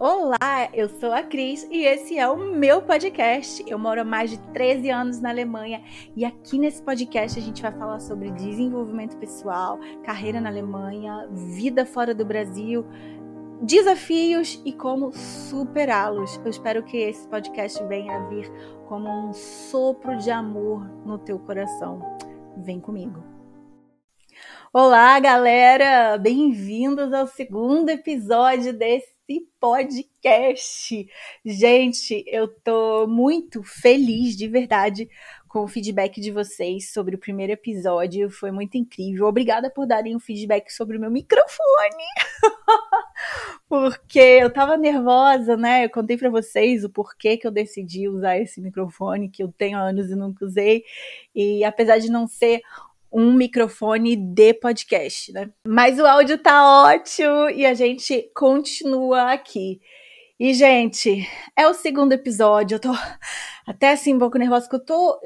Olá, eu sou a Cris e esse é o meu podcast. Eu moro há mais de 13 anos na Alemanha e aqui nesse podcast a gente vai falar sobre desenvolvimento pessoal, carreira na Alemanha, vida fora do Brasil, desafios e como superá-los. Eu espero que esse podcast venha a vir como um sopro de amor no teu coração. Vem comigo. Olá, galera! Bem-vindos ao segundo episódio desse podcast. Gente, eu tô muito feliz de verdade com o feedback de vocês sobre o primeiro episódio. Foi muito incrível. Obrigada por darem um feedback sobre o meu microfone. Porque eu tava nervosa, né? Eu contei para vocês o porquê que eu decidi usar esse microfone que eu tenho anos e nunca usei. E apesar de não ser um microfone de podcast, né? Mas o áudio tá ótimo e a gente continua aqui. E, gente, é o segundo episódio. Eu tô até assim um pouco nervosa, porque eu tô.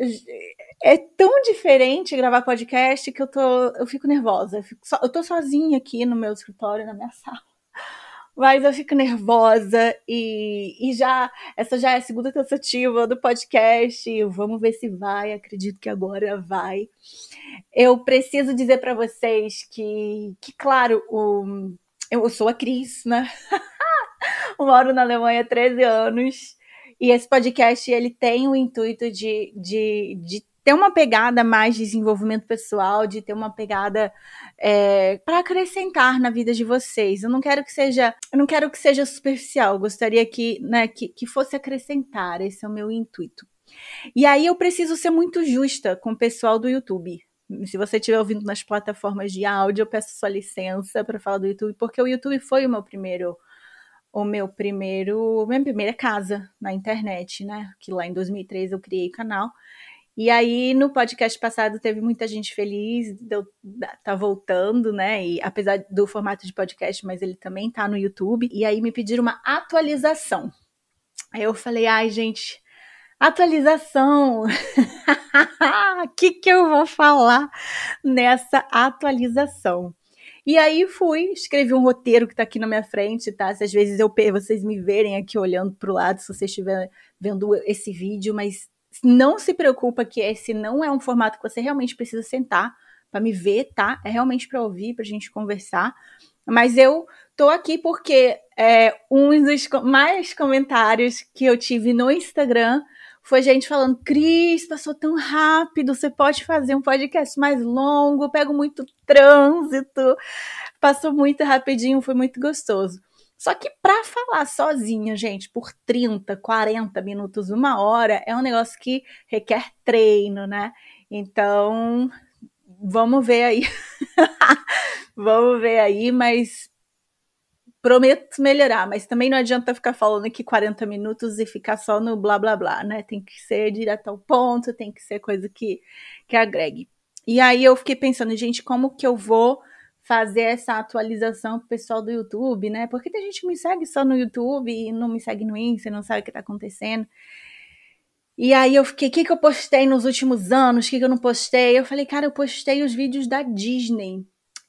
É tão diferente gravar podcast que eu tô. Eu fico nervosa. Eu, fico so... eu tô sozinha aqui no meu escritório, na minha sala. Mas eu fico nervosa e, e já. Essa já é a segunda tentativa do podcast. Vamos ver se vai. Acredito que agora vai eu preciso dizer para vocês que, que claro, o, eu sou a Cris, né? moro na Alemanha há 13 anos. E esse podcast ele tem o intuito de, de, de ter uma pegada mais de desenvolvimento pessoal, de ter uma pegada é, para acrescentar na vida de vocês. Eu não quero que seja, eu não quero que seja superficial. Eu gostaria que, né, que, que fosse acrescentar. Esse é o meu intuito. E aí eu preciso ser muito justa com o pessoal do YouTube. Se você estiver ouvindo nas plataformas de áudio, eu peço sua licença para falar do YouTube, porque o YouTube foi o meu primeiro o meu primeiro, minha primeira casa na internet, né? Que lá em 2003 eu criei o canal. E aí no podcast passado teve muita gente feliz, deu, tá voltando, né? E apesar do formato de podcast, mas ele também tá no YouTube. E aí me pediram uma atualização. Aí eu falei, ai, gente, Atualização. O que, que eu vou falar nessa atualização? E aí fui, escrevi um roteiro que está aqui na minha frente, tá? Se às vezes eu vocês me verem aqui olhando para o lado, se você estiver vendo esse vídeo, mas não se preocupa que esse não é um formato que você realmente precisa sentar para me ver, tá? É realmente para ouvir, para a gente conversar. Mas eu tô aqui porque é, um dos mais comentários que eu tive no Instagram foi gente falando: Cris, passou tão rápido, você pode fazer um podcast mais longo, pego muito trânsito. Passou muito rapidinho, foi muito gostoso. Só que para falar sozinha, gente, por 30, 40 minutos, uma hora, é um negócio que requer treino, né? Então, vamos ver aí. vamos ver aí, mas prometo melhorar, mas também não adianta ficar falando aqui 40 minutos e ficar só no blá blá blá, né? Tem que ser direto ao ponto, tem que ser coisa que, que agregue. E aí eu fiquei pensando, gente, como que eu vou fazer essa atualização pro pessoal do YouTube, né? Porque tem gente que me segue só no YouTube e não me segue no Insta, não sabe o que tá acontecendo. E aí eu fiquei, o que, que eu postei nos últimos anos? O que, que eu não postei? Eu falei, cara, eu postei os vídeos da Disney.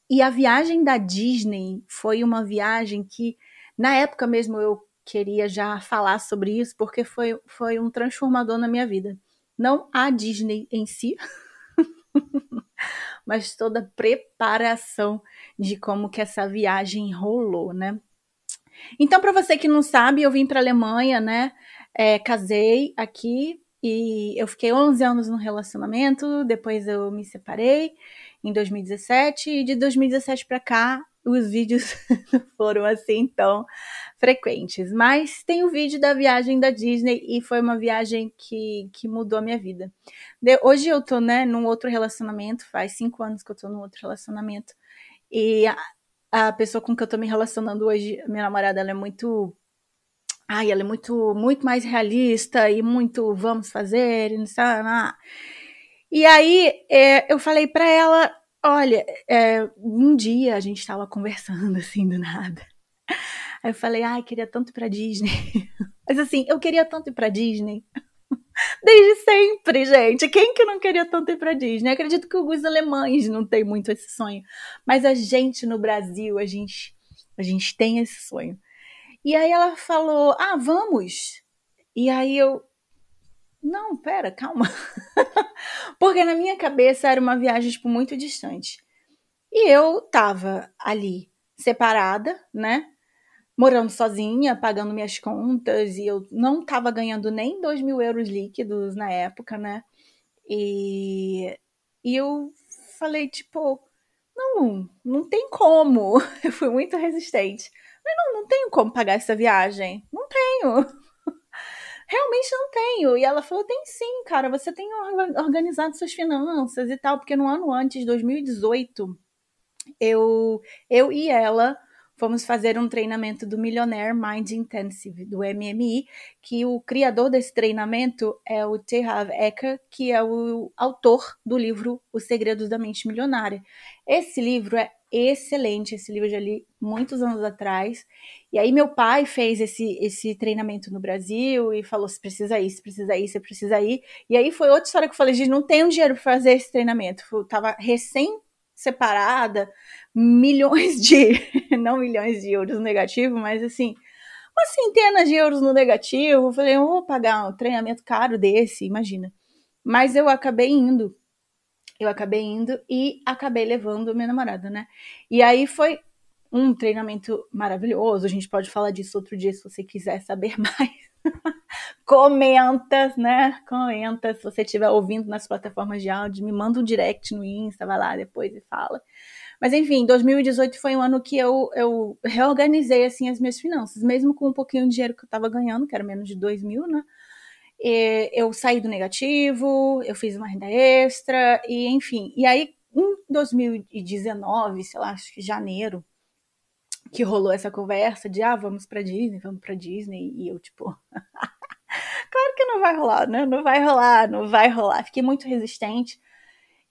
E a viagem da Disney foi uma viagem que, na época mesmo, eu queria já falar sobre isso, porque foi, foi um transformador na minha vida. Não a Disney em si, mas toda a preparação de como que essa viagem rolou, né? Então, para você que não sabe, eu vim para Alemanha, né? É, casei aqui e eu fiquei 11 anos no relacionamento, depois eu me separei em 2017 e de 2017 para cá os vídeos foram assim tão frequentes. Mas tem o vídeo da viagem da Disney e foi uma viagem que, que mudou a minha vida. De, hoje eu tô, né, num outro relacionamento, faz cinco anos que eu tô num outro relacionamento. E a, a pessoa com que eu tô me relacionando hoje, minha namorada, ela é muito ai, ela é muito, muito mais realista e muito vamos fazer, e não sei, não. E aí é, eu falei para ela, olha, é, um dia a gente estava conversando assim do nada. Aí eu falei, ai, queria tanto ir pra Disney. Mas assim, eu queria tanto ir pra Disney. Desde sempre, gente. Quem que não queria tanto ir pra Disney? Eu acredito que alguns alemães não têm muito esse sonho. Mas a gente no Brasil, a gente, a gente tem esse sonho. E aí ela falou: Ah, vamos. E aí eu. Não, pera, calma. Porque na minha cabeça era uma viagem, tipo, muito distante. E eu tava ali, separada, né? Morando sozinha, pagando minhas contas, e eu não tava ganhando nem 2 mil euros líquidos na época, né? E, e eu falei, tipo, não, não tem como. Eu fui muito resistente. Mas não, não tenho como pagar essa viagem. Não tenho. Realmente não tenho. E ela falou: tem sim, cara. Você tem organizado suas finanças e tal. Porque no ano antes, 2018, eu, eu e ela fomos fazer um treinamento do Millionaire Mind Intensive, do MMI, que o criador desse treinamento é o Tehav Eker, que é o autor do livro Os Segredos da Mente Milionária. Esse livro é excelente, esse livro eu já li muitos anos atrás. E aí meu pai fez esse, esse treinamento no Brasil e falou, você precisa ir, você precisa ir, você precisa ir. E aí foi outra história que eu falei, gente, não tenho dinheiro para fazer esse treinamento. Eu tava recém separada, milhões de, não milhões de euros no negativo, mas assim, uma centena de euros no negativo. Eu falei, eu vou pagar um treinamento caro desse, imagina. Mas eu acabei indo. Eu acabei indo e acabei levando minha namorada, né? E aí foi um treinamento maravilhoso. A gente pode falar disso outro dia se você quiser saber mais. Comenta, né? Comenta. Se você estiver ouvindo nas plataformas de áudio, me manda um direct no Insta, vai lá depois e fala. Mas enfim, 2018 foi um ano que eu, eu reorganizei assim as minhas finanças, mesmo com um pouquinho de dinheiro que eu estava ganhando, que era menos de 2 mil, né? Eu saí do negativo, eu fiz uma renda extra, e enfim. E aí, em 2019, sei lá, acho que janeiro, que rolou essa conversa de ah, vamos para Disney, vamos para Disney, e eu tipo, claro que não vai rolar, né? Não vai rolar, não vai rolar. Fiquei muito resistente.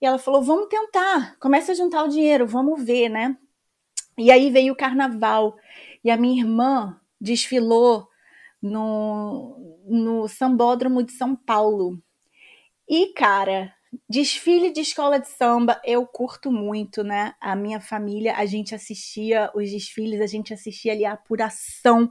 E ela falou: vamos tentar, começa a juntar o dinheiro, vamos ver, né? E aí veio o carnaval. E a minha irmã desfilou no, no Sambódromo de São Paulo. E, cara, desfile de escola de samba eu curto muito, né? A minha família, a gente assistia os desfiles, a gente assistia ali a apuração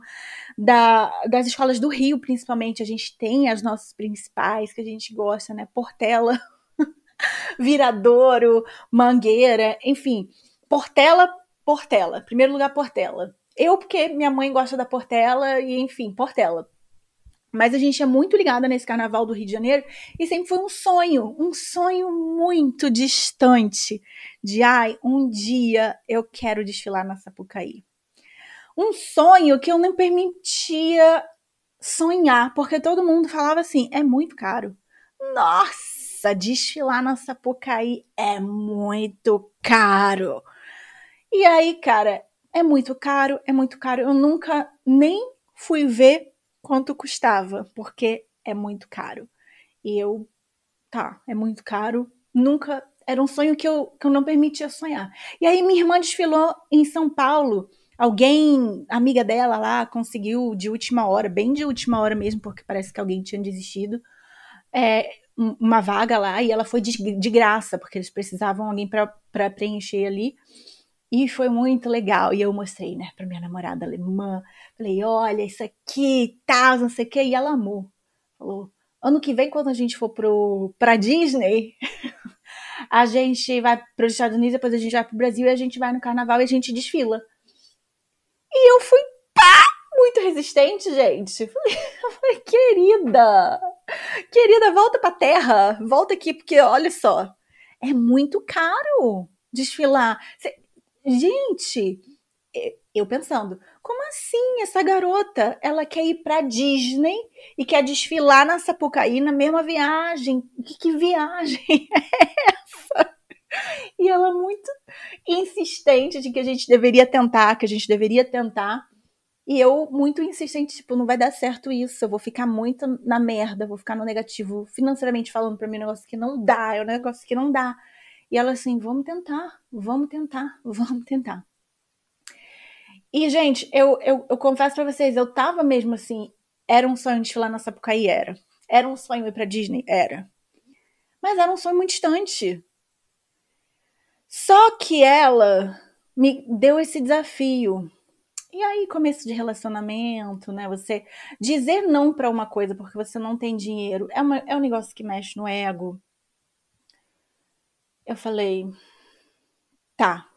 da, das escolas do Rio, principalmente. A gente tem as nossas principais que a gente gosta, né? Portela, Viradouro, Mangueira, enfim. Portela, Portela. Primeiro lugar, Portela. Eu, porque minha mãe gosta da Portela, e enfim, Portela. Mas a gente é muito ligada nesse carnaval do Rio de Janeiro e sempre foi um sonho, um sonho muito distante de ai, um dia eu quero desfilar na Sapucaí. Um sonho que eu não permitia sonhar, porque todo mundo falava assim: é muito caro. Nossa! desfilar na Sapucaí é muito caro. E aí, cara, é muito caro, é muito caro. Eu nunca nem fui ver quanto custava, porque é muito caro. E eu, tá, é muito caro. Nunca, era um sonho que eu, que eu não permitia sonhar. E aí minha irmã desfilou em São Paulo. Alguém, amiga dela lá, conseguiu de última hora, bem de última hora mesmo, porque parece que alguém tinha desistido. É, uma vaga lá e ela foi de, de graça, porque eles precisavam alguém para preencher ali. E foi muito legal. E eu mostrei, né, pra minha namorada alemã. Falei, olha, isso aqui, tal, não sei o quê. E ela amou. Falou, ano que vem, quando a gente for pro, pra Disney, a gente vai para os Estados Unidos, depois a gente vai pro Brasil e a gente vai no carnaval e a gente desfila. E eu fui pá, muito resistente, gente. Eu falei, querida, Querida, volta pra terra. Volta aqui, porque olha só. É muito caro desfilar. Gente, eu pensando, como assim essa garota, ela quer ir pra Disney e quer desfilar na Sapucaí na mesma viagem? Que, que viagem é essa? E ela muito insistente de que a gente deveria tentar, que a gente deveria tentar. E eu, muito insistente, tipo, não vai dar certo isso, eu vou ficar muito na merda, vou ficar no negativo, financeiramente falando pra mim, um negócio que não dá, é um negócio que não dá. E ela assim, vamos tentar, vamos tentar, vamos tentar. E, gente, eu, eu, eu confesso pra vocês, eu tava mesmo assim, era um sonho de lá na Sapucaí, era. Era um sonho ir pra Disney, era. Mas era um sonho muito distante. Só que ela me deu esse desafio E aí, começo de relacionamento, né? Você dizer não para uma coisa porque você não tem dinheiro é, uma, é um negócio que mexe no ego. Eu falei, tá,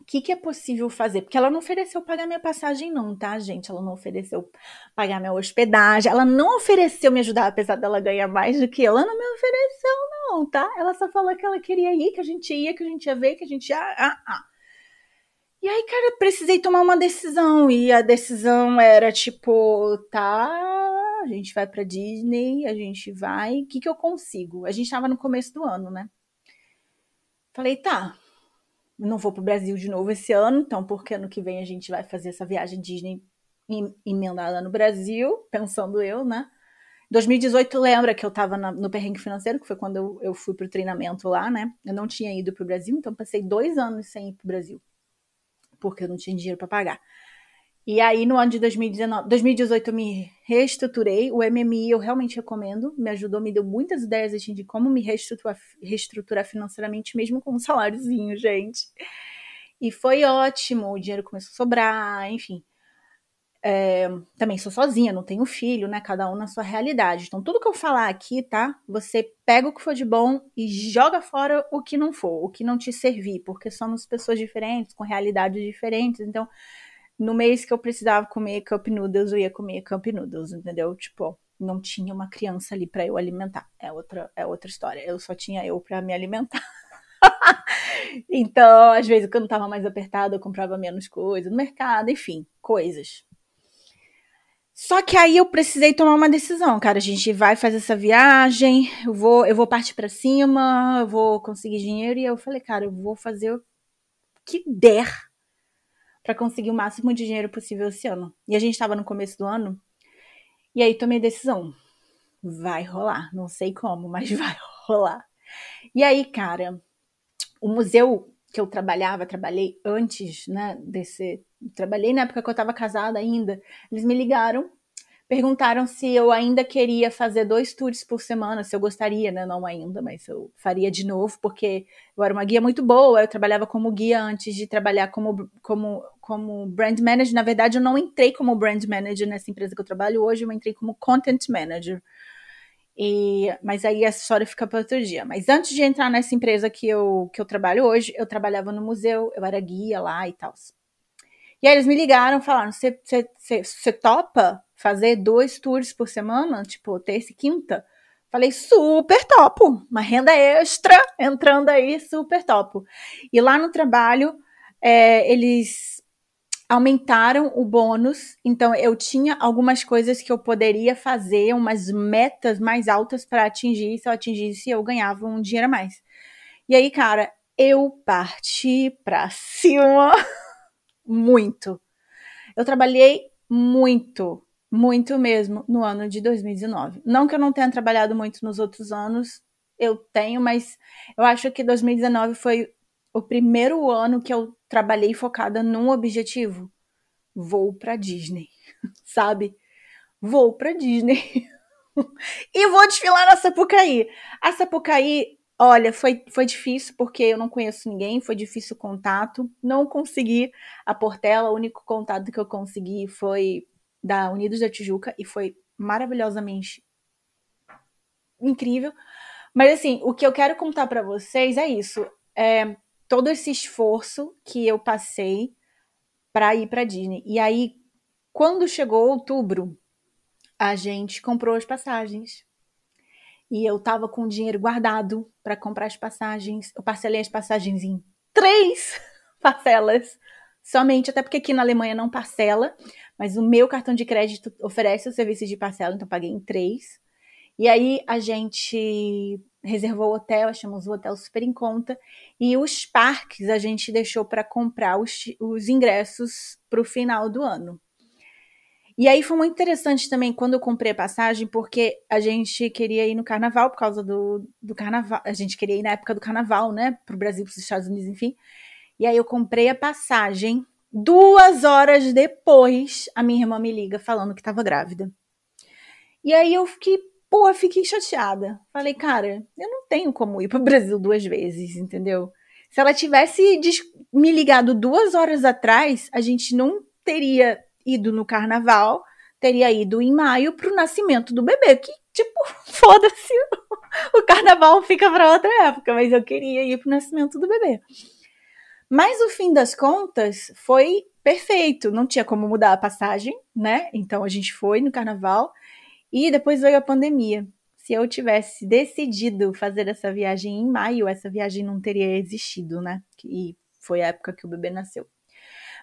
o que, que é possível fazer? Porque ela não ofereceu pagar minha passagem, não, tá, gente? Ela não ofereceu pagar minha hospedagem, ela não ofereceu me ajudar, apesar dela ganhar mais do que eu. Ela não me ofereceu, não, tá? Ela só falou que ela queria ir, que a gente ia, que a gente ia ver, que a gente ia. Ah, ah. E aí, cara, precisei tomar uma decisão. E a decisão era tipo, tá, a gente vai pra Disney, a gente vai. O que, que eu consigo? A gente tava no começo do ano, né? Falei, tá, não vou pro Brasil de novo esse ano, então porque ano que vem a gente vai fazer essa viagem Disney emendada no Brasil, pensando eu, né? 2018, lembra que eu tava na, no perrengue financeiro, que foi quando eu, eu fui pro treinamento lá, né? Eu não tinha ido pro Brasil, então passei dois anos sem ir pro Brasil, porque eu não tinha dinheiro para pagar. E aí, no ano de 2019, 2018, eu me reestruturei. O MMI eu realmente recomendo, me ajudou, me deu muitas ideias assim, de como me reestruturar, reestruturar financeiramente, mesmo com um saláriozinho, gente. E foi ótimo, o dinheiro começou a sobrar, enfim. É, também sou sozinha, não tenho filho, né? Cada um na sua realidade. Então, tudo que eu falar aqui, tá? Você pega o que for de bom e joga fora o que não for, o que não te servir, porque somos pessoas diferentes, com realidades diferentes. Então, no mês que eu precisava comer cup noodles, eu ia comer cup noodles, entendeu? Tipo, não tinha uma criança ali para eu alimentar. É outra, é outra história. Eu só tinha eu para me alimentar. então, às vezes, quando tava mais apertado, eu comprava menos coisa no mercado, enfim, coisas. Só que aí eu precisei tomar uma decisão, cara. A gente vai fazer essa viagem, eu vou, eu vou partir para cima, eu vou conseguir dinheiro e eu falei, cara, eu vou fazer o que der para conseguir o máximo de dinheiro possível esse ano. E a gente estava no começo do ano, e aí tomei a decisão. Vai rolar, não sei como, mas vai rolar. E aí, cara, o museu que eu trabalhava, trabalhei antes, né, desse, trabalhei na época que eu estava casada ainda. Eles me ligaram perguntaram se eu ainda queria fazer dois tours por semana, se eu gostaria, né? Não ainda, mas eu faria de novo, porque eu era uma guia muito boa, eu trabalhava como guia antes de trabalhar como, como, como brand manager. Na verdade, eu não entrei como brand manager nessa empresa que eu trabalho hoje, eu entrei como content manager. E, mas aí essa história fica para outro dia. Mas antes de entrar nessa empresa que eu, que eu trabalho hoje, eu trabalhava no museu, eu era guia lá e tal. E aí eles me ligaram, falaram: você topa fazer dois tours por semana, tipo terça e quinta? Falei, super topo, uma renda extra entrando aí, super topo. E lá no trabalho, é, eles aumentaram o bônus, então eu tinha algumas coisas que eu poderia fazer, umas metas mais altas para atingir, se eu atingisse eu ganhava um dinheiro a mais. E aí, cara, eu parti pra cima muito. Eu trabalhei muito, muito mesmo no ano de 2019. Não que eu não tenha trabalhado muito nos outros anos, eu tenho, mas eu acho que 2019 foi o primeiro ano que eu trabalhei focada num objetivo. Vou para Disney, sabe? Vou para Disney. e vou desfilar na Sapucaí. A Sapucaí Olha, foi, foi difícil porque eu não conheço ninguém, foi difícil o contato. Não consegui a Portela, o único contato que eu consegui foi da Unidos da Tijuca e foi maravilhosamente incrível. Mas assim, o que eu quero contar para vocês é isso, é todo esse esforço que eu passei para ir para Disney. E aí, quando chegou outubro, a gente comprou as passagens e eu tava com dinheiro guardado para comprar as passagens. Eu parcelei as passagens em três parcelas somente, até porque aqui na Alemanha não parcela, mas o meu cartão de crédito oferece o serviço de parcela, então paguei em três. E aí a gente reservou o hotel, achamos o hotel super em conta, e os parques a gente deixou para comprar os, os ingressos para o final do ano. E aí foi muito interessante também quando eu comprei a passagem, porque a gente queria ir no carnaval, por causa do, do carnaval. A gente queria ir na época do carnaval, né? Pro Brasil, pros Estados Unidos, enfim. E aí eu comprei a passagem. Duas horas depois, a minha irmã me liga falando que tava grávida. E aí eu fiquei, pô, fiquei chateada. Falei, cara, eu não tenho como ir pro Brasil duas vezes, entendeu? Se ela tivesse me ligado duas horas atrás, a gente não teria ido no carnaval, teria ido em maio pro nascimento do bebê, que tipo, foda-se, o carnaval fica para outra época, mas eu queria ir pro nascimento do bebê. Mas o fim das contas foi perfeito, não tinha como mudar a passagem, né? Então a gente foi no carnaval e depois veio a pandemia. Se eu tivesse decidido fazer essa viagem em maio, essa viagem não teria existido, né? E foi a época que o bebê nasceu.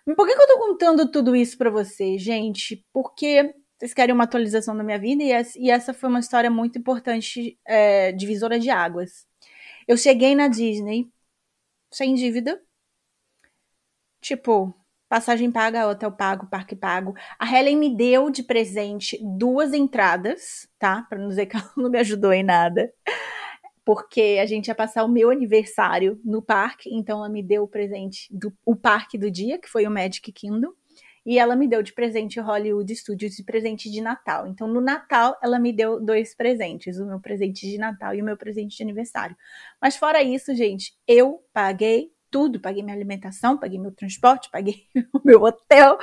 Por que, que eu tô contando tudo isso para vocês, gente? Porque vocês querem uma atualização da minha vida e essa foi uma história muito importante, é, divisora de águas. Eu cheguei na Disney sem dívida, Tipo, passagem paga, hotel pago, parque pago. A Helen me deu de presente duas entradas, tá? Pra não dizer que ela não me ajudou em nada. Porque a gente ia passar o meu aniversário no parque, então ela me deu o presente do o parque do dia, que foi o Magic Kingdom. E ela me deu de presente o Hollywood Studios de presente de Natal. Então, no Natal, ela me deu dois presentes: o meu presente de Natal e o meu presente de aniversário. Mas, fora isso, gente, eu paguei tudo, paguei minha alimentação, paguei meu transporte, paguei o meu hotel,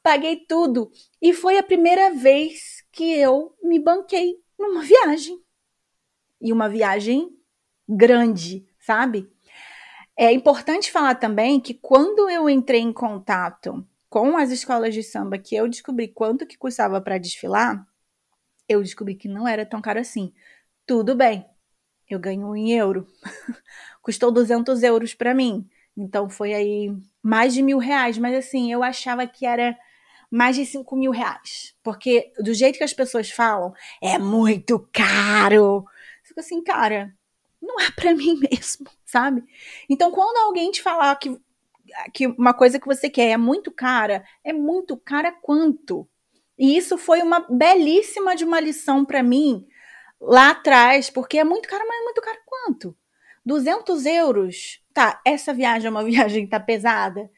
paguei tudo. E foi a primeira vez que eu me banquei numa viagem. E uma viagem grande, sabe? É importante falar também que quando eu entrei em contato com as escolas de samba, que eu descobri quanto que custava para desfilar, eu descobri que não era tão caro assim. Tudo bem, eu ganho em euro. Custou 200 euros para mim. Então foi aí mais de mil reais. Mas assim, eu achava que era mais de 5 mil reais. Porque do jeito que as pessoas falam, é muito caro. Fico assim, cara, não é para mim mesmo, sabe? Então quando alguém te falar que, que uma coisa que você quer é muito cara, é muito cara quanto? E isso foi uma belíssima de uma lição para mim lá atrás, porque é muito caro, mas é muito caro quanto? 200 euros. Tá, essa viagem é uma viagem que tá pesada,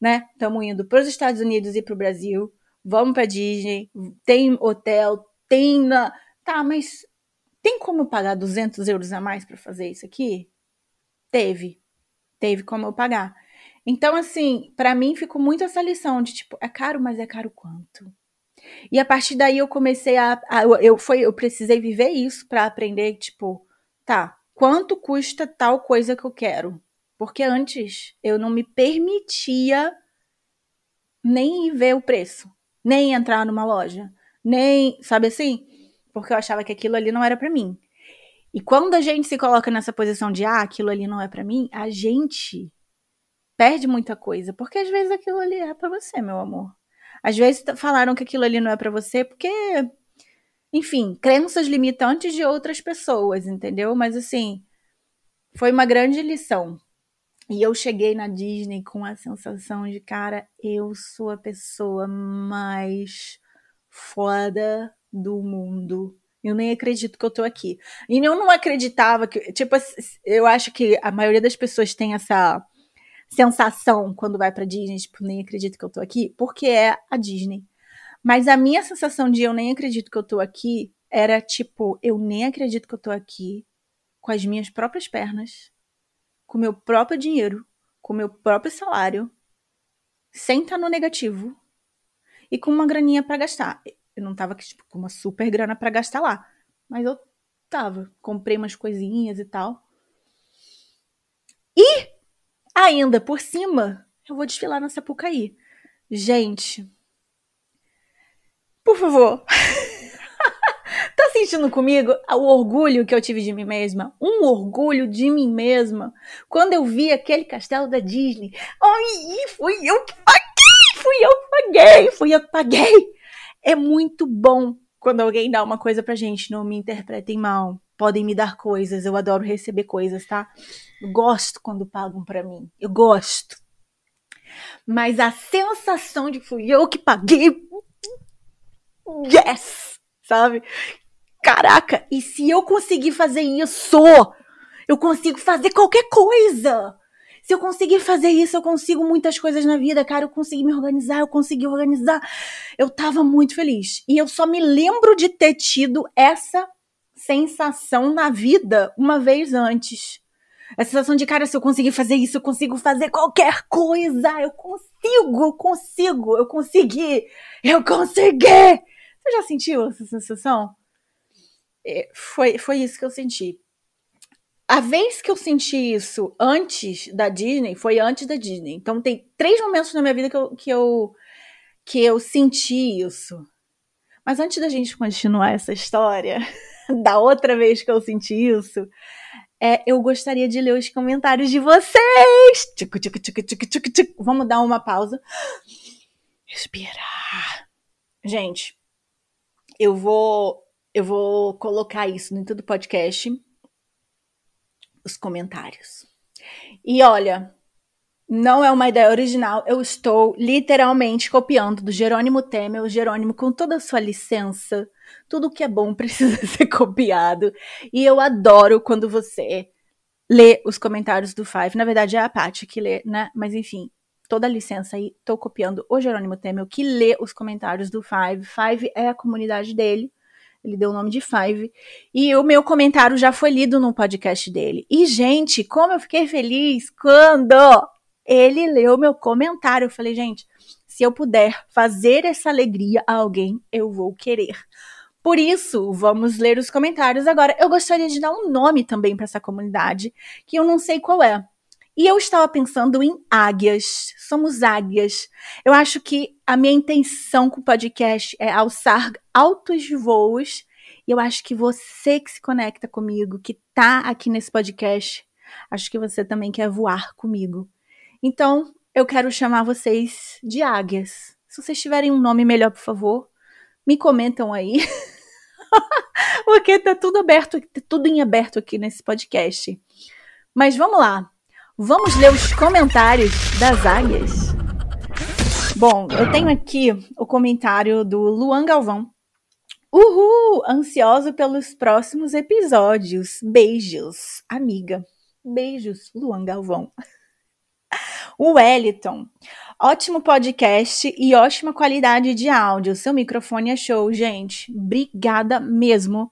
né? Estamos indo para os Estados Unidos e para o Brasil. Vamos para Disney. Tem hotel, tem. Na... Tá, mas tem como pagar 200 euros a mais para fazer isso aqui? Teve. Teve como eu pagar. Então, assim, para mim ficou muito essa lição de tipo, é caro, mas é caro quanto? E a partir daí eu comecei a. a eu, foi, eu precisei viver isso para aprender, tipo, tá, quanto custa tal coisa que eu quero? Porque antes eu não me permitia nem ver o preço, nem entrar numa loja, nem, sabe assim? Porque eu achava que aquilo ali não era para mim. E quando a gente se coloca nessa posição de ah, aquilo ali não é para mim, a gente perde muita coisa, porque às vezes aquilo ali é para você, meu amor. Às vezes falaram que aquilo ali não é para você porque, enfim, crenças limitantes de outras pessoas, entendeu? Mas assim, foi uma grande lição. E eu cheguei na Disney com a sensação de, cara, eu sou a pessoa mais foda do mundo. Eu nem acredito que eu tô aqui. E eu não acreditava que, tipo, eu acho que a maioria das pessoas tem essa sensação quando vai pra Disney, tipo, nem acredito que eu tô aqui, porque é a Disney. Mas a minha sensação de eu nem acredito que eu tô aqui era tipo, eu nem acredito que eu tô aqui com as minhas próprias pernas, com meu próprio dinheiro, com meu próprio salário, sem estar no negativo e com uma graninha para gastar. Eu não tava tipo, com uma super grana para gastar lá, mas eu tava, comprei umas coisinhas e tal. E Ainda por cima, eu vou desfilar na Sapucaí. Gente, por favor. Comigo o orgulho que eu tive de mim mesma? Um orgulho de mim mesma. Quando eu vi aquele castelo da Disney. Ai, fui eu que paguei! Fui eu que paguei! Fui eu que paguei! É muito bom quando alguém dá uma coisa pra gente. Não me interpretem mal podem me dar coisas. Eu adoro receber coisas, tá? Eu gosto quando pagam para mim. Eu gosto. Mas a sensação de fui eu que paguei. Yes! Sabe? Caraca, e se eu conseguir fazer isso, eu consigo fazer qualquer coisa. Se eu conseguir fazer isso, eu consigo muitas coisas na vida, cara. Eu consegui me organizar, eu consegui organizar. Eu tava muito feliz. E eu só me lembro de ter tido essa sensação na vida uma vez antes. A sensação de, cara, se eu conseguir fazer isso, eu consigo fazer qualquer coisa. Eu consigo, eu consigo, eu consegui, eu consegui. Você já sentiu essa sensação? É, foi, foi isso que eu senti. A vez que eu senti isso antes da Disney foi antes da Disney. Então tem três momentos na minha vida que eu, que eu, que eu senti isso. Mas antes da gente continuar essa história, da outra vez que eu senti isso, é, eu gostaria de ler os comentários de vocês. Tchico, tchico, tchico, tchico, tchico, tchico. Vamos dar uma pausa. Respirar. Gente, eu vou eu vou colocar isso dentro do podcast, os comentários. E olha, não é uma ideia original, eu estou literalmente copiando do Jerônimo Temer, o Jerônimo com toda a sua licença, tudo que é bom precisa ser copiado. E eu adoro quando você lê os comentários do Five. Na verdade, é a Paty que lê, né? Mas enfim, toda a licença aí, tô copiando o Jerônimo Temer, que lê os comentários do Five. Five é a comunidade dele. Ele deu o nome de Five. E o meu comentário já foi lido no podcast dele. E, gente, como eu fiquei feliz quando ele leu meu comentário. Eu falei, gente, se eu puder fazer essa alegria a alguém, eu vou querer. Por isso, vamos ler os comentários agora. Eu gostaria de dar um nome também para essa comunidade, que eu não sei qual é. E eu estava pensando em águias. Somos águias. Eu acho que a minha intenção com o podcast é alçar altos voos. E eu acho que você que se conecta comigo, que tá aqui nesse podcast, acho que você também quer voar comigo. Então, eu quero chamar vocês de águias. Se vocês tiverem um nome melhor, por favor, me comentam aí. Porque tá tudo aberto, tá tudo em aberto aqui nesse podcast. Mas vamos lá. Vamos ler os comentários das águias. Bom, eu tenho aqui o comentário do Luan Galvão. Uhul! Ansioso pelos próximos episódios. Beijos, amiga. Beijos, Luan Galvão. O Wellington. Ótimo podcast e ótima qualidade de áudio. Seu microfone é show, gente. Obrigada mesmo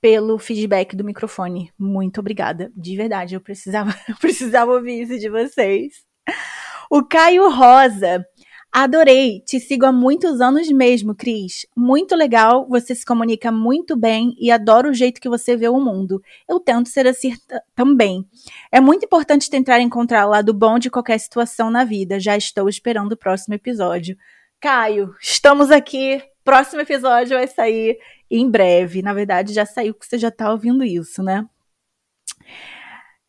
pelo feedback do microfone. Muito obrigada, de verdade. Eu precisava, eu precisava ouvir isso de vocês. O Caio Rosa. Adorei, te sigo há muitos anos mesmo, Cris. Muito legal, você se comunica muito bem e adoro o jeito que você vê o mundo. Eu tento ser assim também. É muito importante tentar encontrar o lado bom de qualquer situação na vida. Já estou esperando o próximo episódio. Caio, estamos aqui. Próximo episódio vai sair em breve. Na verdade, já saiu que você já está ouvindo isso, né?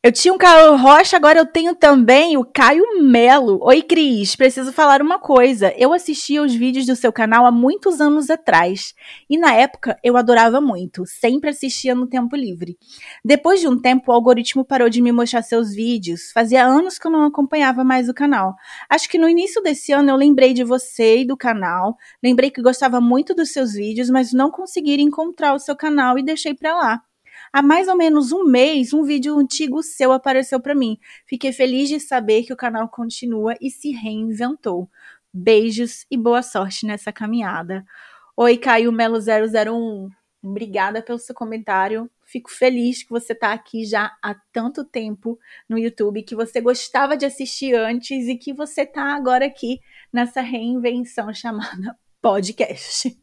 Eu tinha um Caio Rocha, agora eu tenho também o Caio Melo. Oi, Cris, preciso falar uma coisa. Eu assistia os vídeos do seu canal há muitos anos atrás. E na época eu adorava muito, sempre assistia no tempo livre. Depois de um tempo, o algoritmo parou de me mostrar seus vídeos. Fazia anos que eu não acompanhava mais o canal. Acho que no início desse ano eu lembrei de você e do canal. Lembrei que gostava muito dos seus vídeos, mas não consegui encontrar o seu canal e deixei pra lá. Há mais ou menos um mês, um vídeo antigo seu apareceu para mim. Fiquei feliz de saber que o canal continua e se reinventou. Beijos e boa sorte nessa caminhada. Oi, Caio Melo 001. Obrigada pelo seu comentário. Fico feliz que você está aqui já há tanto tempo no YouTube, que você gostava de assistir antes e que você está agora aqui nessa reinvenção chamada podcast.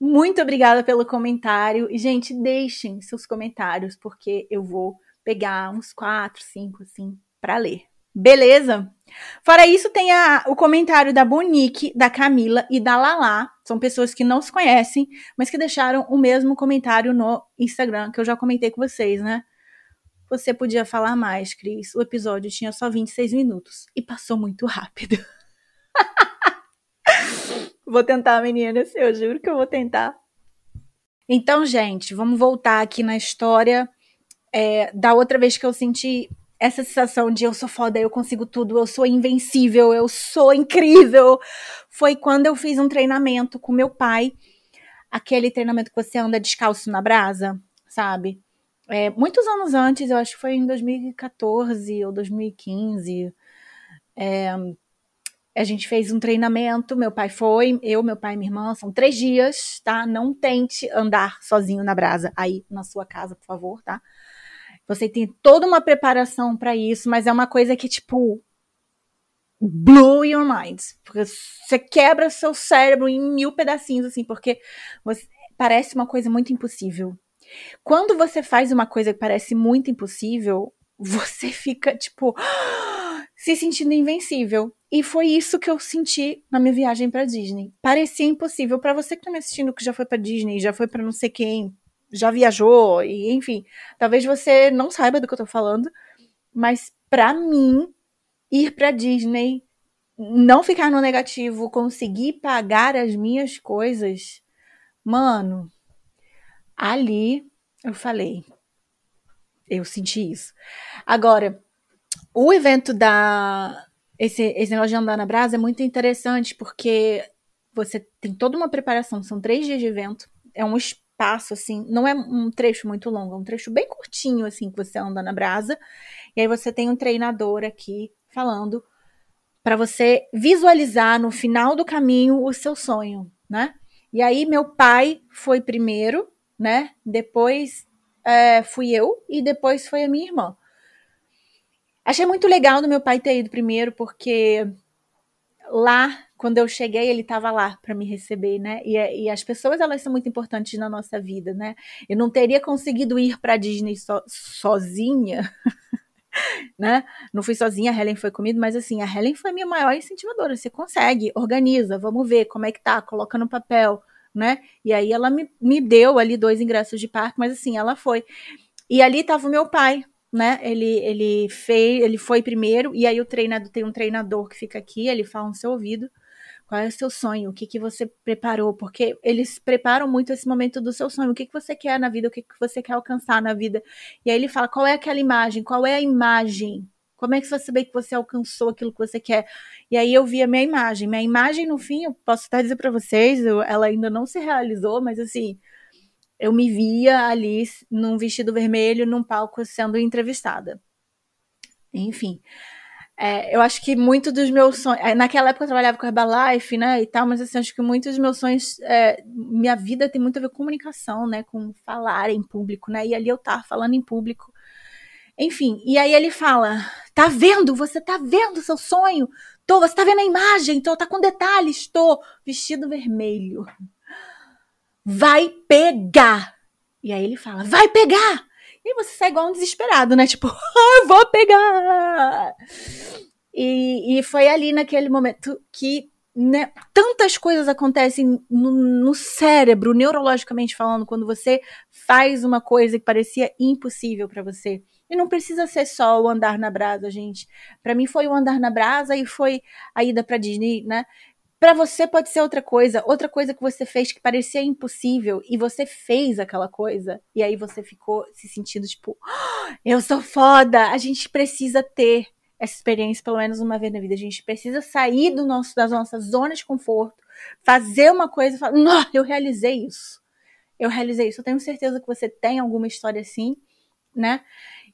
Muito obrigada pelo comentário. E, gente, deixem seus comentários, porque eu vou pegar uns quatro, cinco, assim, para ler. Beleza? Fora isso, tem a, o comentário da Bonique, da Camila e da Lala. São pessoas que não se conhecem, mas que deixaram o mesmo comentário no Instagram, que eu já comentei com vocês, né? Você podia falar mais, Cris. O episódio tinha só 26 minutos e passou muito rápido. Vou tentar, meninas. Eu juro que eu vou tentar. Então, gente, vamos voltar aqui na história é, da outra vez que eu senti essa sensação de eu sou foda, eu consigo tudo, eu sou invencível, eu sou incrível. Foi quando eu fiz um treinamento com meu pai, aquele treinamento que você anda descalço na brasa, sabe? É, muitos anos antes, eu acho que foi em 2014 ou 2015. É, a gente fez um treinamento, meu pai foi, eu, meu pai e minha irmã, são três dias, tá? Não tente andar sozinho na brasa aí na sua casa, por favor, tá? Você tem toda uma preparação para isso, mas é uma coisa que, tipo, blow your mind. Porque você quebra seu cérebro em mil pedacinhos, assim, porque você, parece uma coisa muito impossível. Quando você faz uma coisa que parece muito impossível, você fica, tipo, se sentindo invencível. E foi isso que eu senti na minha viagem para Disney. Parecia impossível para você que tá me assistindo que já foi para Disney, já foi para não sei quem, já viajou e enfim, talvez você não saiba do que eu tô falando, mas para mim ir para Disney, não ficar no negativo, conseguir pagar as minhas coisas, mano, ali eu falei, eu senti isso. Agora, o evento da esse, esse negócio de andar na brasa é muito interessante porque você tem toda uma preparação, são três dias de evento, é um espaço assim, não é um trecho muito longo, é um trecho bem curtinho assim que você anda na brasa, e aí você tem um treinador aqui falando para você visualizar no final do caminho o seu sonho, né? E aí meu pai foi primeiro, né? Depois é, fui eu e depois foi a minha irmã. Achei muito legal do meu pai ter ido primeiro, porque lá, quando eu cheguei, ele estava lá para me receber, né? E, e, as pessoas, elas são muito importantes na nossa vida, né? Eu não teria conseguido ir para Disney so, sozinha né? Não fui sozinha, a Helen foi comigo, mas assim, a Helen foi minha maior incentivadora. Você consegue, organiza, vamos ver como é que tá, coloca no papel, né? E aí ela me, me deu ali dois ingressos de parque, mas assim, ela foi. E ali tava o meu pai, né? Ele, ele fez, ele foi primeiro, e aí o treinador tem um treinador que fica aqui, ele fala no seu ouvido qual é o seu sonho? O que, que você preparou? Porque eles preparam muito esse momento do seu sonho. O que, que você quer na vida? O que, que você quer alcançar na vida? E aí ele fala: qual é aquela imagem? Qual é a imagem? Como é que você sabe que você alcançou aquilo que você quer? E aí eu vi a minha imagem. Minha imagem, no fim, eu posso até dizer para vocês, eu, ela ainda não se realizou, mas assim, eu me via ali num vestido vermelho, num palco sendo entrevistada. Enfim. É, eu acho que muito dos meus sonhos. É, naquela época eu trabalhava com Herbalife, né? E tal, mas assim, acho que muitos dos meus sonhos. É, minha vida tem muito a ver com comunicação, né? Com falar em público, né? E ali eu tava falando em público. Enfim, e aí ele fala: tá vendo? Você tá vendo seu sonho? Tô, você tá vendo a imagem? Tô, tá com detalhes, tô. Vestido vermelho. Vai pegar! E aí ele fala: vai pegar! E você sai igual um desesperado, né? Tipo, ah, vou pegar! E, e foi ali naquele momento que né, tantas coisas acontecem no, no, cérebro, neurologicamente falando, quando você faz uma coisa que parecia impossível para você. E não precisa ser só o andar na brasa, gente. Para mim foi o andar na brasa e foi a ida para Disney, né? Para você pode ser outra coisa, outra coisa que você fez que parecia impossível e você fez aquela coisa e aí você ficou se sentindo tipo, oh, eu sou foda. A gente precisa ter essa experiência pelo menos uma vez na vida. A gente precisa sair do nosso das nossas zonas de conforto, fazer uma coisa falar, eu realizei isso. Eu realizei isso. Eu tenho certeza que você tem alguma história assim, né?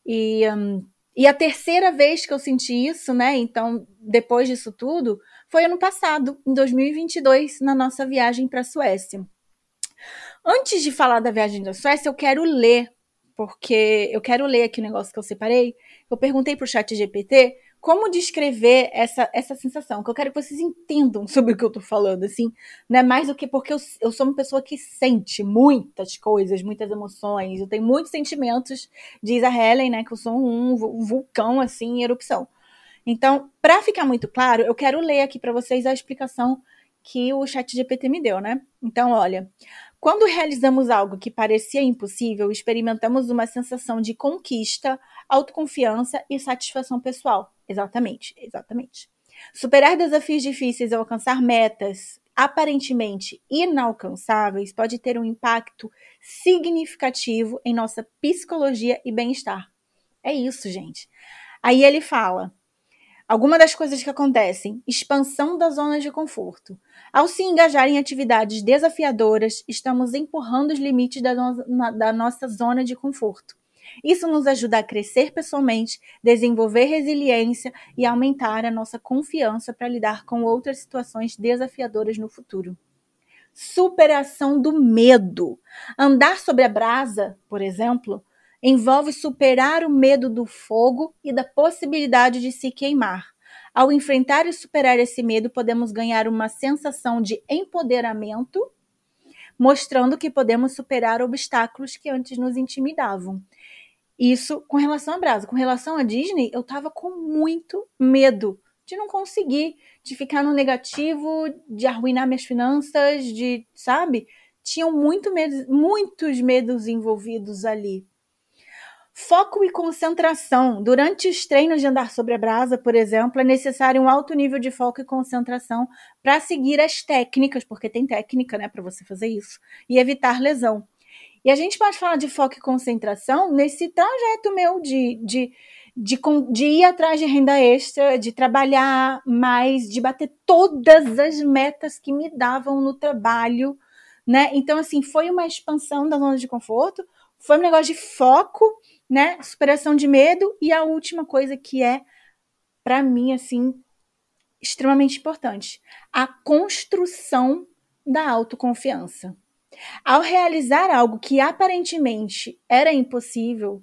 E um, e a terceira vez que eu senti isso, né? Então, depois disso tudo, foi ano passado, em 2022, na nossa viagem para a Suécia. Antes de falar da viagem da Suécia, eu quero ler, porque eu quero ler aqui o negócio que eu separei. Eu perguntei para o chat GPT como descrever essa, essa sensação, que eu quero que vocês entendam sobre o que eu tô falando, assim, né? Mais do que porque eu, eu sou uma pessoa que sente muitas coisas, muitas emoções, eu tenho muitos sentimentos, diz a Helen, né, que eu sou um vulcão, assim, em erupção. Então, para ficar muito claro, eu quero ler aqui para vocês a explicação que o chat GPT me deu, né? Então, olha, quando realizamos algo que parecia impossível, experimentamos uma sensação de conquista, autoconfiança e satisfação pessoal. Exatamente, exatamente. Superar desafios difíceis e alcançar metas aparentemente inalcançáveis pode ter um impacto significativo em nossa psicologia e bem-estar. É isso, gente. Aí ele fala: Algumas das coisas que acontecem: expansão da zona de conforto. Ao se engajar em atividades desafiadoras, estamos empurrando os limites da, no da nossa zona de conforto. Isso nos ajuda a crescer pessoalmente, desenvolver resiliência e aumentar a nossa confiança para lidar com outras situações desafiadoras no futuro. Superação do medo. Andar sobre a brasa, por exemplo, envolve superar o medo do fogo e da possibilidade de se queimar. Ao enfrentar e superar esse medo, podemos ganhar uma sensação de empoderamento, mostrando que podemos superar obstáculos que antes nos intimidavam. Isso com relação à Brasa. Com relação à Disney, eu tava com muito medo de não conseguir, de ficar no negativo, de arruinar minhas finanças, de, sabe? Tinham muito medo, muitos medos envolvidos ali. Foco e concentração. Durante os treinos de andar sobre a brasa, por exemplo, é necessário um alto nível de foco e concentração para seguir as técnicas, porque tem técnica, né, para você fazer isso, e evitar lesão. E a gente pode falar de foco e concentração nesse trajeto meu de, de, de, de ir atrás de renda extra, de trabalhar mais, de bater todas as metas que me davam no trabalho, né? Então, assim, foi uma expansão da zona de conforto, foi um negócio de foco, né? Superação de medo e a última coisa que é, para mim, assim, extremamente importante, a construção da autoconfiança. Ao realizar algo que aparentemente era impossível,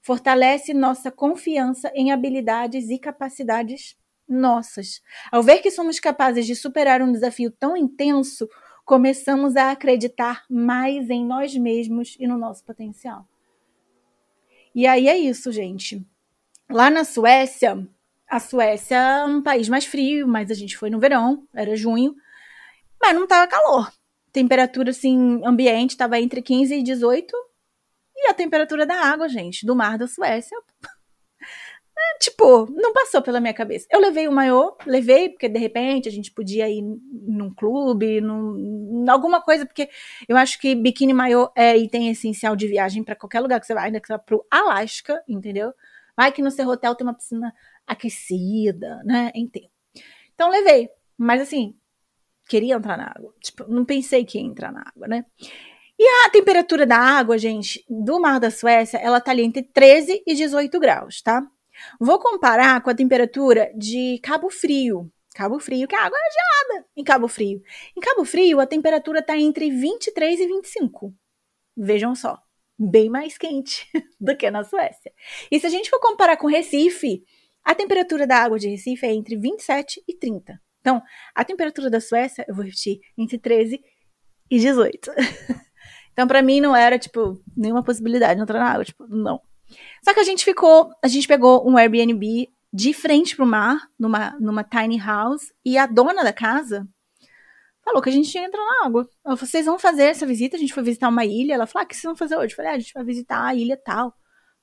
fortalece nossa confiança em habilidades e capacidades nossas. Ao ver que somos capazes de superar um desafio tão intenso, começamos a acreditar mais em nós mesmos e no nosso potencial. E aí é isso, gente. Lá na Suécia, a Suécia é um país mais frio, mas a gente foi no verão, era junho, mas não tava calor. Temperatura assim ambiente tava entre 15 e 18 e a temperatura da água, gente, do mar da Suécia tipo, não passou pela minha cabeça. Eu levei o maiô, levei, porque de repente a gente podia ir num clube, num, alguma coisa, porque eu acho que biquíni maiô é item essencial de viagem para qualquer lugar que você vai, ainda que você vá pro Alasca, entendeu? Vai que no seu hotel tem uma piscina aquecida, né? Entendo. Então levei, mas assim, queria entrar na água. Tipo, não pensei que ia entrar na água, né? E a temperatura da água, gente, do Mar da Suécia, ela tá ali entre 13 e 18 graus, tá? Vou comparar com a temperatura de Cabo Frio. Cabo Frio, que a água é gelada em Cabo Frio. Em Cabo Frio, a temperatura está entre 23 e 25. Vejam só, bem mais quente do que na Suécia. E se a gente for comparar com Recife, a temperatura da água de Recife é entre 27 e 30. Então, a temperatura da Suécia, eu vou repetir, entre 13 e 18. então, para mim, não era, tipo, nenhuma possibilidade de entrar na água. Tipo, não. Só que a gente ficou, a gente pegou um Airbnb de frente pro mar, numa, numa tiny house, e a dona da casa falou que a gente que entrar na água. Falou, vocês vão fazer essa visita? A gente foi visitar uma ilha. Ela falou, ah, o que vocês vão fazer hoje? Eu falei, ah, a gente vai visitar a ilha tal.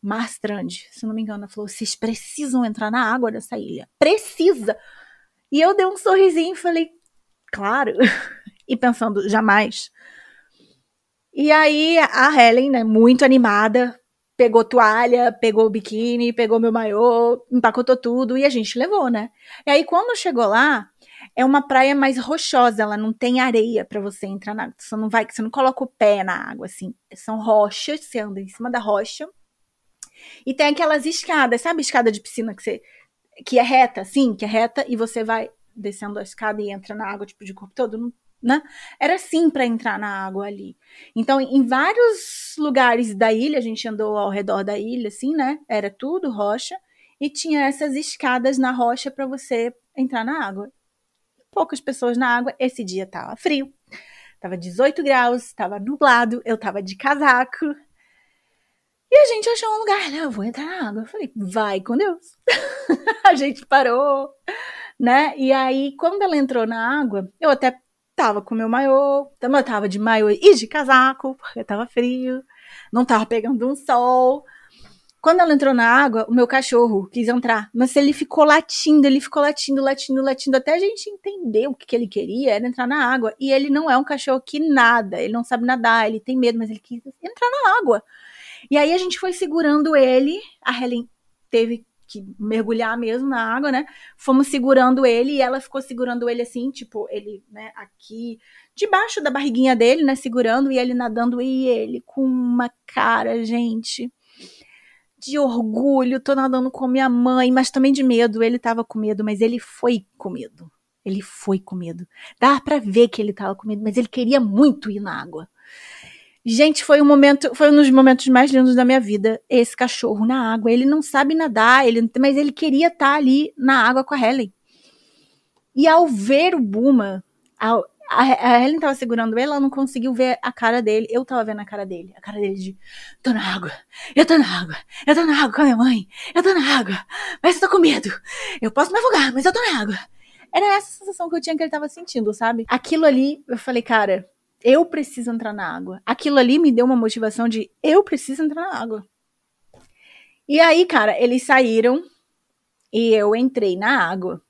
Marstrand, se não me engano. Ela falou, vocês precisam entrar na água dessa ilha. Precisa! E eu dei um sorrisinho e falei, claro. e pensando, jamais. E aí a Helen, né, muito animada, pegou toalha, pegou biquíni, pegou meu maiô, empacotou tudo e a gente levou, né? E aí quando chegou lá, é uma praia mais rochosa, ela não tem areia para você entrar na água. Você não vai, você não coloca o pé na água assim. São rochas, você anda em cima da rocha. E tem aquelas escadas, sabe escada de piscina que você que é reta, assim, que é reta e você vai descendo a escada e entra na água tipo de corpo todo, né? Era assim para entrar na água ali. Então, em vários lugares da ilha, a gente andou ao redor da ilha, assim, né? Era tudo rocha e tinha essas escadas na rocha para você entrar na água. Poucas pessoas na água. Esse dia tava frio, tava 18 graus, tava nublado, eu tava de casaco. E a gente achou um lugar, né? Eu vou entrar na água. Eu falei, vai com Deus. a gente parou, né? E aí, quando ela entrou na água, eu até tava com meu maiô, eu tava de maiô e de casaco, porque tava frio, não tava pegando um sol. Quando ela entrou na água, o meu cachorro quis entrar, mas ele ficou latindo, ele ficou latindo, latindo, latindo, até a gente entender o que, que ele queria, era entrar na água. E ele não é um cachorro que nada, ele não sabe nadar, ele tem medo, mas ele quis entrar na água. E aí a gente foi segurando ele, a Helen teve que mergulhar mesmo na água, né? Fomos segurando ele e ela ficou segurando ele assim, tipo, ele, né, aqui debaixo da barriguinha dele, né, segurando e ele nadando e ele com uma cara, gente, de orgulho, tô nadando com minha mãe, mas também de medo. Ele tava com medo, mas ele foi com medo. Ele foi com medo. Dá para ver que ele tava com medo, mas ele queria muito ir na água. Gente, foi um momento, foi um dos momentos mais lindos da minha vida. Esse cachorro na água. Ele não sabe nadar, ele, mas ele queria estar ali na água com a Helen. E ao ver o Buma, a, a Helen tava segurando ele, ela não conseguiu ver a cara dele. Eu tava vendo a cara dele. A cara dele de: tô na água, eu tô na água, eu tô na água com a minha mãe, eu tô na água, mas eu tô com medo. Eu posso me afogar, mas eu tô na água. Era essa sensação que eu tinha que ele tava sentindo, sabe? Aquilo ali, eu falei, cara, eu preciso entrar na água. Aquilo ali me deu uma motivação de eu preciso entrar na água. E aí, cara, eles saíram e eu entrei na água.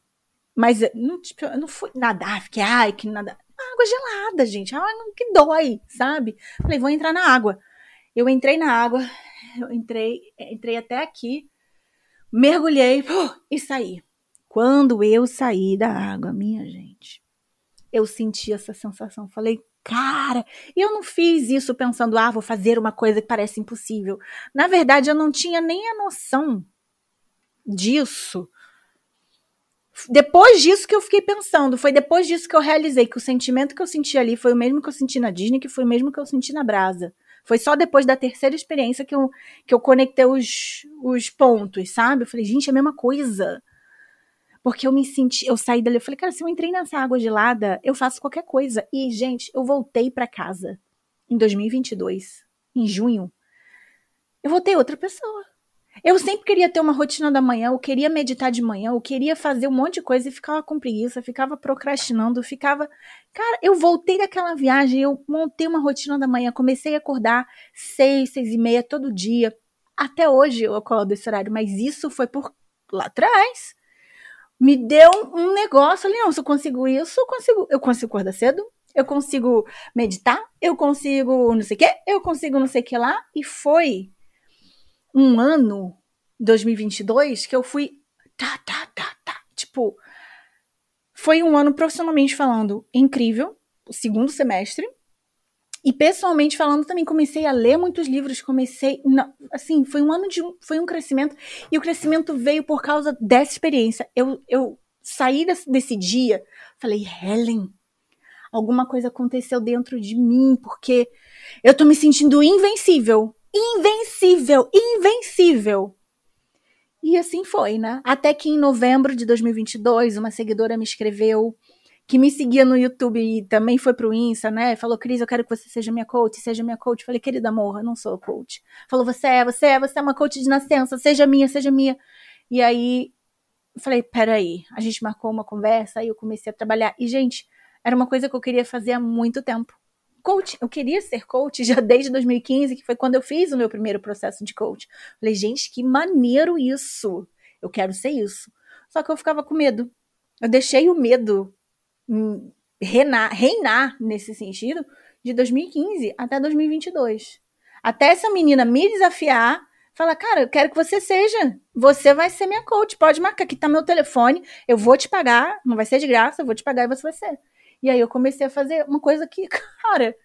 Mas não, tipo, eu não fui nadar, fiquei, ai, que nada água gelada, gente. Água que dói, sabe? Falei, vou entrar na água. Eu entrei na água, eu entrei, entrei até aqui, mergulhei uh, e saí. Quando eu saí da água, minha gente, eu senti essa sensação. Falei, cara, eu não fiz isso pensando, ah, vou fazer uma coisa que parece impossível. Na verdade, eu não tinha nem a noção disso depois disso que eu fiquei pensando, foi depois disso que eu realizei que o sentimento que eu senti ali foi o mesmo que eu senti na Disney, que foi o mesmo que eu senti na Brasa. Foi só depois da terceira experiência que eu, que eu conectei os, os pontos, sabe? Eu falei, gente, é a mesma coisa. Porque eu me senti, eu saí dali, eu falei, cara, se eu entrei nessa água gelada, eu faço qualquer coisa. E, gente, eu voltei para casa em 2022, em junho. Eu voltei outra pessoa. Eu sempre queria ter uma rotina da manhã, eu queria meditar de manhã, eu queria fazer um monte de coisa e ficava com preguiça, ficava procrastinando, ficava. Cara, eu voltei daquela viagem, eu montei uma rotina da manhã, comecei a acordar seis, seis e meia todo dia. Até hoje eu acordo esse horário, mas isso foi por lá atrás. Me deu um negócio ali, não, se eu consigo isso, eu consigo, eu consigo acordar cedo, eu consigo meditar, eu consigo não sei o quê, eu consigo não sei o que lá, e foi um ano, 2022, que eu fui. Tá, tá, tá, tá. Tipo, foi um ano profissionalmente falando incrível, o segundo semestre. E pessoalmente falando também, comecei a ler muitos livros, comecei. Não, assim, foi um ano de. Foi um crescimento. E o crescimento veio por causa dessa experiência. Eu, eu saí desse, desse dia, falei, Helen, alguma coisa aconteceu dentro de mim, porque eu tô me sentindo invencível invencível, invencível. E assim foi, né? Até que em novembro de 2022, uma seguidora me escreveu que me seguia no YouTube e também foi pro Insta, né? Falou, Cris, eu quero que você seja minha coach, seja minha coach. Falei, querida amor, eu não sou coach. Falou, você é, você é, você é uma coach de nascença, seja minha, seja minha. E aí, falei, peraí, a gente marcou uma conversa, aí eu comecei a trabalhar. E, gente, era uma coisa que eu queria fazer há muito tempo coach. Eu queria ser coach já desde 2015, que foi quando eu fiz o meu primeiro processo de coach. Falei, gente, que maneiro isso. Eu quero ser isso. Só que eu ficava com medo. Eu deixei o medo reinar, reinar nesse sentido de 2015 até 2022. Até essa menina me desafiar, falar, cara, eu quero que você seja. Você vai ser minha coach. Pode marcar, aqui tá meu telefone. Eu vou te pagar. Não vai ser de graça, eu vou te pagar e você vai ser. E aí eu comecei a fazer uma coisa que, cara,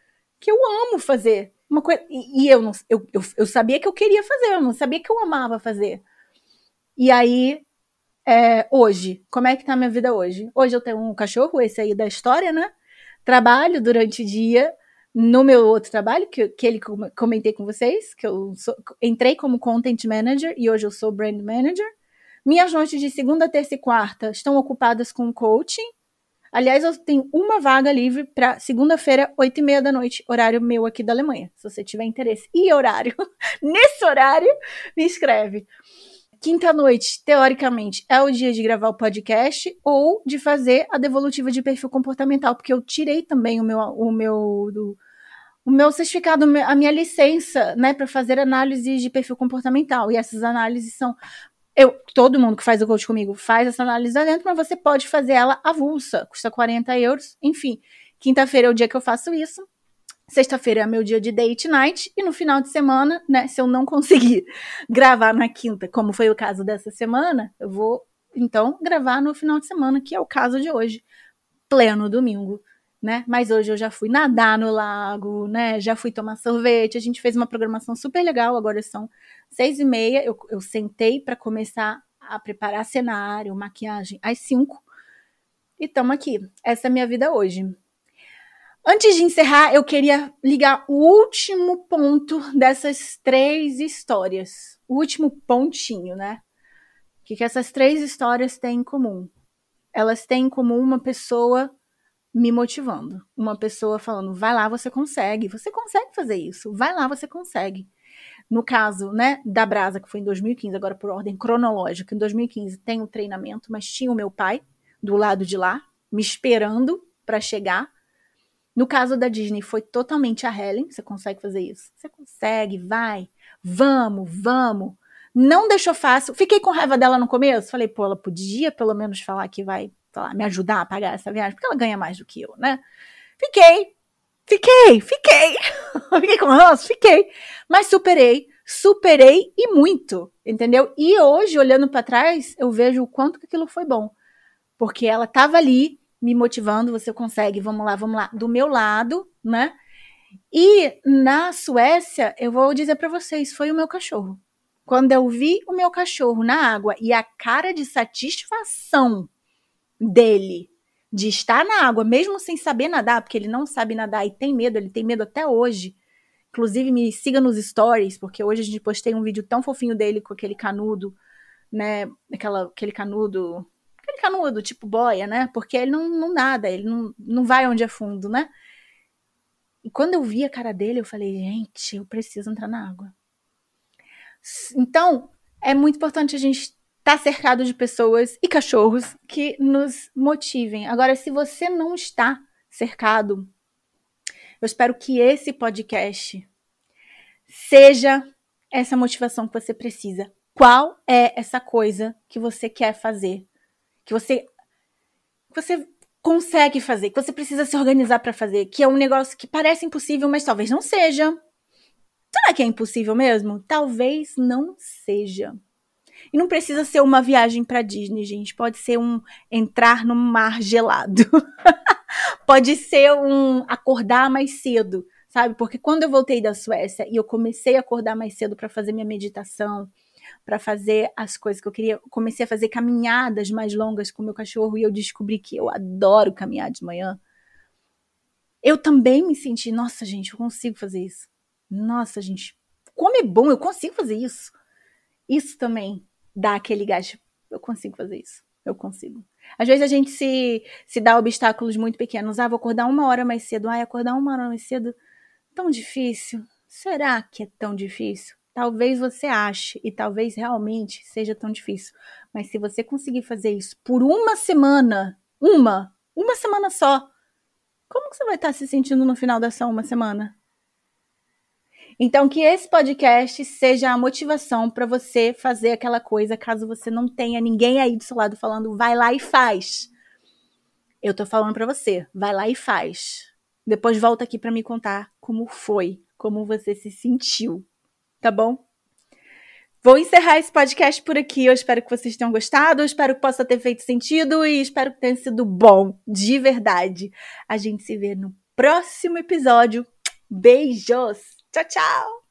que eu amo fazer. Uma coisa, e, e eu, não, eu, eu, eu, sabia que eu queria fazer, eu não sabia que eu amava fazer. E aí, é, hoje, como é que tá a minha vida hoje? Hoje eu tenho um cachorro, esse aí da história, né? Trabalho durante o dia no meu outro trabalho, que, que ele comentei com vocês, que eu sou, entrei como Content Manager e hoje eu sou Brand Manager. Minhas noites de segunda, terça e quarta estão ocupadas com coaching Aliás, eu tenho uma vaga livre para segunda-feira, oito e meia da noite, horário meu aqui da Alemanha. Se você tiver interesse. E horário? Nesse horário, me escreve. Quinta-noite, teoricamente, é o dia de gravar o podcast ou de fazer a devolutiva de perfil comportamental, porque eu tirei também o meu, o meu, do, o meu certificado, a minha licença, né, para fazer análise de perfil comportamental. E essas análises são eu, todo mundo que faz o coach comigo faz essa análise lá dentro, mas você pode fazer ela avulsa, custa 40 euros. Enfim, quinta-feira é o dia que eu faço isso. Sexta-feira é meu dia de date night e no final de semana, né, se eu não conseguir gravar na quinta, como foi o caso dessa semana, eu vou então gravar no final de semana, que é o caso de hoje, pleno domingo, né? Mas hoje eu já fui nadar no lago, né? Já fui tomar sorvete, a gente fez uma programação super legal, agora são Seis e meia, eu, eu sentei para começar a preparar cenário, maquiagem, às cinco. E estamos aqui. Essa é a minha vida hoje. Antes de encerrar, eu queria ligar o último ponto dessas três histórias. O último pontinho, né? O que, que essas três histórias têm em comum? Elas têm em comum uma pessoa me motivando. Uma pessoa falando, vai lá, você consegue. Você consegue fazer isso. Vai lá, você consegue. No caso, né, da Brasa, que foi em 2015, agora por ordem cronológica, em 2015 tem o um treinamento, mas tinha o meu pai do lado de lá, me esperando para chegar no caso da Disney, foi totalmente a Helen. Você consegue fazer isso? Você consegue, vai, vamos, vamos. Não deixou fácil. Fiquei com raiva dela no começo. Falei, pô, ela podia pelo menos falar que vai lá, me ajudar a pagar essa viagem, porque ela ganha mais do que eu, né? Fiquei, fiquei, fiquei. fiquei com ranço, fiquei. Mas superei, superei e muito, entendeu? E hoje, olhando para trás, eu vejo o quanto que aquilo foi bom. Porque ela tava ali, me motivando, você consegue, vamos lá, vamos lá, do meu lado, né? E na Suécia, eu vou dizer para vocês, foi o meu cachorro. Quando eu vi o meu cachorro na água e a cara de satisfação dele de estar na água, mesmo sem saber nadar, porque ele não sabe nadar e tem medo, ele tem medo até hoje. Inclusive, me siga nos stories, porque hoje a gente postei um vídeo tão fofinho dele com aquele canudo, né? Aquela, aquele canudo aquele canudo, tipo boia, né? Porque ele não, não nada, ele não, não vai onde é fundo, né? E quando eu vi a cara dele, eu falei, gente, eu preciso entrar na água. Então, é muito importante a gente estar tá cercado de pessoas e cachorros que nos motivem. Agora, se você não está cercado, eu espero que esse podcast seja essa motivação que você precisa. Qual é essa coisa que você quer fazer? Que você que você consegue fazer, que você precisa se organizar para fazer, que é um negócio que parece impossível, mas talvez não seja. Será que é impossível mesmo? Talvez não seja. E não precisa ser uma viagem para Disney, gente. Pode ser um entrar no mar gelado. Pode ser um acordar mais cedo, sabe? Porque quando eu voltei da Suécia e eu comecei a acordar mais cedo para fazer minha meditação, para fazer as coisas que eu queria. Comecei a fazer caminhadas mais longas com meu cachorro e eu descobri que eu adoro caminhar de manhã. Eu também me senti, nossa, gente, eu consigo fazer isso. Nossa, gente, como é bom, eu consigo fazer isso. Isso também dá aquele gás. Eu consigo fazer isso. Eu consigo. Às vezes a gente se, se dá obstáculos muito pequenos. Ah, vou acordar uma hora mais cedo. Ah, acordar uma hora mais cedo. Tão difícil. Será que é tão difícil? Talvez você ache e talvez realmente seja tão difícil. Mas se você conseguir fazer isso por uma semana, uma, uma semana só, como que você vai estar se sentindo no final dessa uma semana? Então, que esse podcast seja a motivação para você fazer aquela coisa, caso você não tenha ninguém aí do seu lado falando, vai lá e faz. Eu tô falando para você, vai lá e faz. Depois volta aqui para me contar como foi, como você se sentiu tá bom? Vou encerrar esse podcast por aqui. Eu espero que vocês tenham gostado, eu espero que possa ter feito sentido e espero que tenha sido bom, de verdade. A gente se vê no próximo episódio. Beijos! Tchau, tchau!